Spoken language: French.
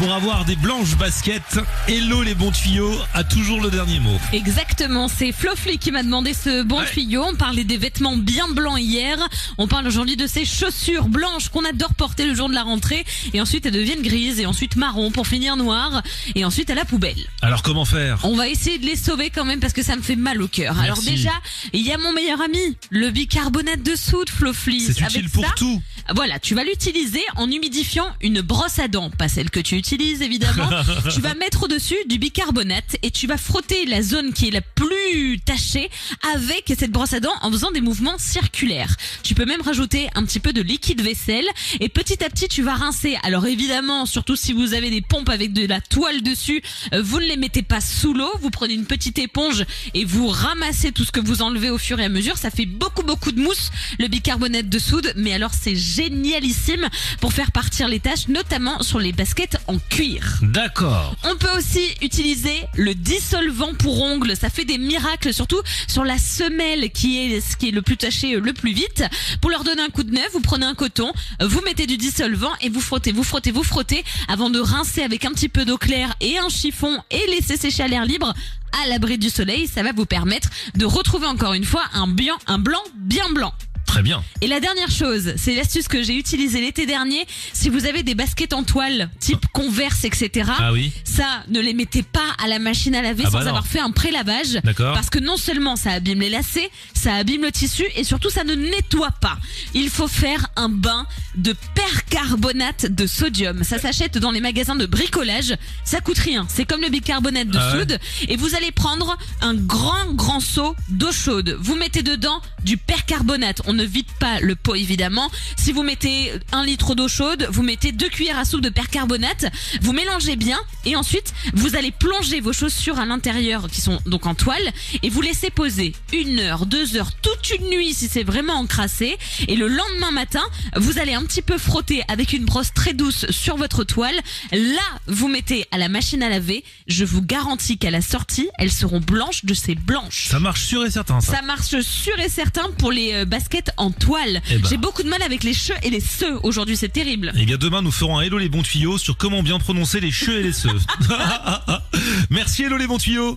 Pour avoir des blanches baskets, Hello les bons tuyaux a toujours le dernier mot. Exactement, c'est Flofly qui m'a demandé ce bon Ouais. tuyau. On parlait des vêtements bien blancs hier. On parle aujourd'hui de ces chaussures blanches qu'on adore porter le jour de la rentrée. Et ensuite elles deviennent grises et ensuite marron pour finir noir. Et ensuite à la poubelle. Alors comment faire? On va essayer de les sauver quand même parce que ça me fait mal au cœur. Alors déjà, il y a mon meilleur ami, le bicarbonate de soude Flofly. C'est Avec utile pour ça, tout. Voilà, tu vas l'utiliser en humidifiant une brosse à dents, pas celle que tu utilises évidemment. tu vas mettre au-dessus du bicarbonate et tu vas frotter la zone qui est la plus tachée avec cette brosse à dents en faisant des mouvements circulaires. Tu peux même rajouter un petit peu de liquide vaisselle et petit à petit tu vas rincer. Alors évidemment, surtout si vous avez des pompes avec de la toile dessus, euh, vous ne les mettez pas sous l'eau, vous prenez une petite éponge et vous ramassez tout ce que vous enlevez au fur et à mesure. Ça fait beaucoup beaucoup de mousse, le bicarbonate de soude, mais alors c'est génialissime pour faire partir les taches, notamment sur les baskets en cuir. D'accord. On peut aussi utiliser le dissolvant pour ongles. Ça fait des miracles, surtout sur la semelle qui est ce qui est le plus taché euh, le plus vite. Pour leur donner un coup de neuf, vous prenez un coton, vous mettez du dissolvant et vous frottez, vous frottez, vous frottez avant de rincer avec un petit peu d'eau claire et un chiffon et laisser sécher à l'air libre à l'abri du soleil. Ça va vous permettre de retrouver encore une fois un blanc bien blanc. Très bien. Et la dernière chose, c'est l'astuce que j'ai utilisée l'été dernier. Si vous avez des baskets en toile, type Converse, etc. Ah oui. Ça, ne les mettez pas à la machine à laver Ah sans bah non. avoir fait un pré-lavage. Parce que non seulement ça abîme les lacets, ça abîme le tissu et surtout ça ne nettoie pas. Il faut faire un bain de percarbonate de sodium. Ça s'achète dans les magasins de bricolage. Ça coûte rien. C'est comme le bicarbonate de Ah ouais. soude. Et vous allez prendre un grand, grand seau d'eau chaude. Vous mettez dedans du percarbonate. On ne vide pas le pot évidemment. Si vous mettez un litre d'eau chaude, vous mettez deux cuillères à soupe de percarbonate. Vous mélangez bien et ensuite vous allez plonger vos chaussures à l'intérieur qui sont donc en toile et vous laissez poser une heure, deux heures, toute une nuit si c'est vraiment encrassé. Et le lendemain matin, vous allez un petit peu frotter avec une brosse très douce sur votre toile. Là, vous mettez à la machine à laver. Je vous garantis qu'à la sortie, elles seront blanches de ces blanches. Ça marche sûr et certain ça. Ça marche sûr et certain pour les euh, en toile. Eh ben. J'ai beaucoup de mal avec les cheux et les ceux aujourd'hui, c'est terrible. Et bien demain nous ferons un Hello les bons tuyaux sur comment bien prononcer les cheux et les ceux. Merci Hello les bons tuyaux.